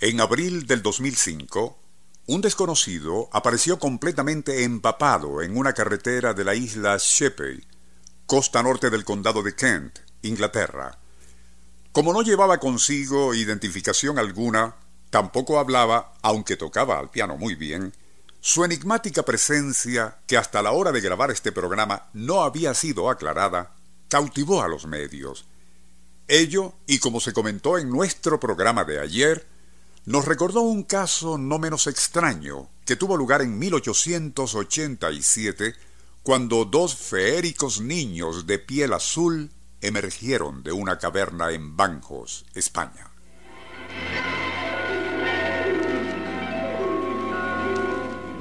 En abril del 2005, un desconocido apareció completamente empapado en una carretera de la isla Sheppey, costa norte del condado de Kent, Inglaterra. Como no llevaba consigo identificación alguna, tampoco hablaba, aunque tocaba al piano muy bien, su enigmática presencia, que hasta la hora de grabar este programa no había sido aclarada, cautivó a los medios. Ello, y como se comentó en nuestro programa de ayer, nos recordó un caso no menos extraño que tuvo lugar en 1887, cuando dos feéricos niños de piel azul emergieron de una caverna en Banjos, España.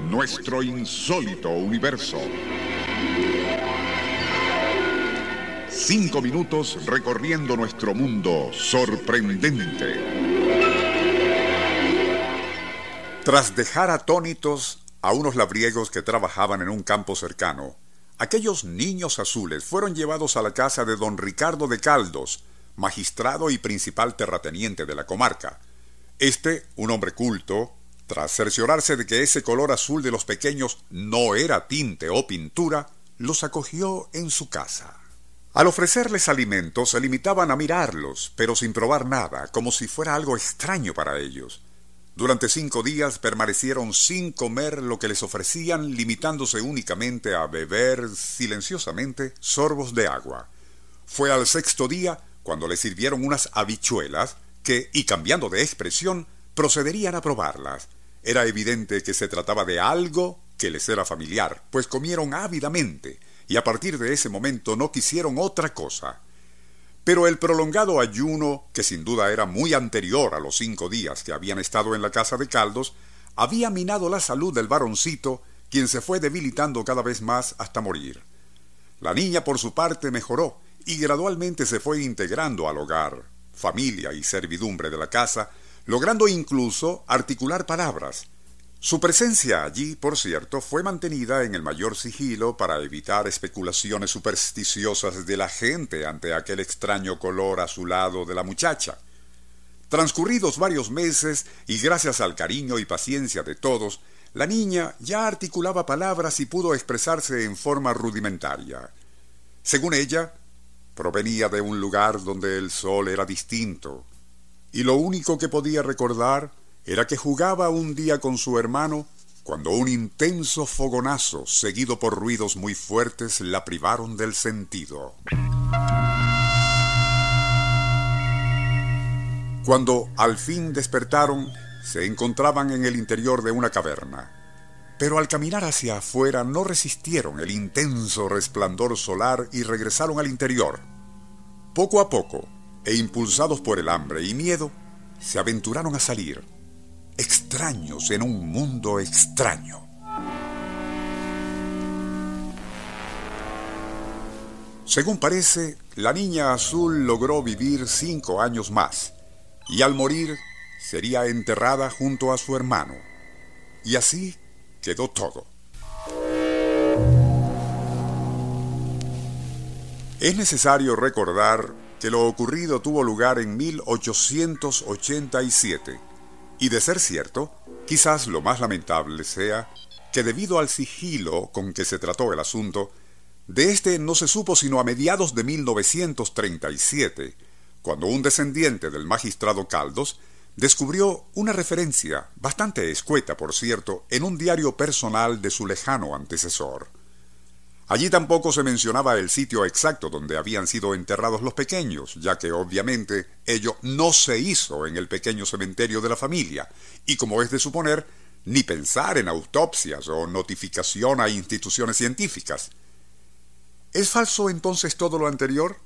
Nuestro insólito universo. Cinco minutos recorriendo nuestro mundo sorprendente. Tras dejar atónitos a unos labriegos que trabajaban en un campo cercano, aquellos niños azules fueron llevados a la casa de don Ricardo de Caldos, magistrado y principal terrateniente de la comarca. Este, un hombre culto, tras cerciorarse de que ese color azul de los pequeños no era tinte o pintura, los acogió en su casa. Al ofrecerles alimentos se limitaban a mirarlos, pero sin probar nada, como si fuera algo extraño para ellos. Durante cinco días permanecieron sin comer lo que les ofrecían, limitándose únicamente a beber silenciosamente sorbos de agua. Fue al sexto día cuando les sirvieron unas habichuelas que, y cambiando de expresión, procederían a probarlas. Era evidente que se trataba de algo que les era familiar, pues comieron ávidamente, y a partir de ese momento no quisieron otra cosa. Pero el prolongado ayuno, que sin duda era muy anterior a los cinco días que habían estado en la casa de caldos, había minado la salud del varoncito, quien se fue debilitando cada vez más hasta morir. La niña, por su parte, mejoró y gradualmente se fue integrando al hogar, familia y servidumbre de la casa, logrando incluso articular palabras, su presencia allí, por cierto, fue mantenida en el mayor sigilo para evitar especulaciones supersticiosas de la gente ante aquel extraño color azulado de la muchacha. Transcurridos varios meses, y gracias al cariño y paciencia de todos, la niña ya articulaba palabras y pudo expresarse en forma rudimentaria. Según ella, provenía de un lugar donde el sol era distinto, y lo único que podía recordar era que jugaba un día con su hermano cuando un intenso fogonazo, seguido por ruidos muy fuertes, la privaron del sentido. Cuando al fin despertaron, se encontraban en el interior de una caverna. Pero al caminar hacia afuera no resistieron el intenso resplandor solar y regresaron al interior. Poco a poco, e impulsados por el hambre y miedo, se aventuraron a salir en un mundo extraño. Según parece, la niña azul logró vivir cinco años más y al morir sería enterrada junto a su hermano. Y así quedó todo. Es necesario recordar que lo ocurrido tuvo lugar en 1887 y de ser cierto, quizás lo más lamentable sea que debido al sigilo con que se trató el asunto, de este no se supo sino a mediados de 1937, cuando un descendiente del magistrado Caldos descubrió una referencia, bastante escueta por cierto, en un diario personal de su lejano antecesor. Allí tampoco se mencionaba el sitio exacto donde habían sido enterrados los pequeños, ya que obviamente ello no se hizo en el pequeño cementerio de la familia, y como es de suponer, ni pensar en autopsias o notificación a instituciones científicas. ¿Es falso entonces todo lo anterior?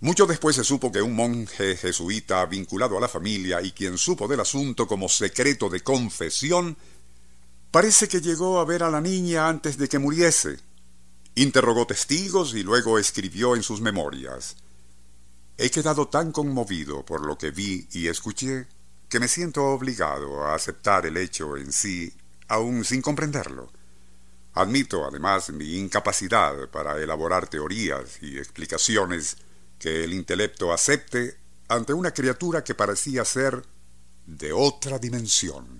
Mucho después se supo que un monje jesuita vinculado a la familia y quien supo del asunto como secreto de confesión, parece que llegó a ver a la niña antes de que muriese, Interrogó testigos y luego escribió en sus memorias. He quedado tan conmovido por lo que vi y escuché que me siento obligado a aceptar el hecho en sí, aun sin comprenderlo. Admito además mi incapacidad para elaborar teorías y explicaciones que el intelecto acepte ante una criatura que parecía ser de otra dimensión.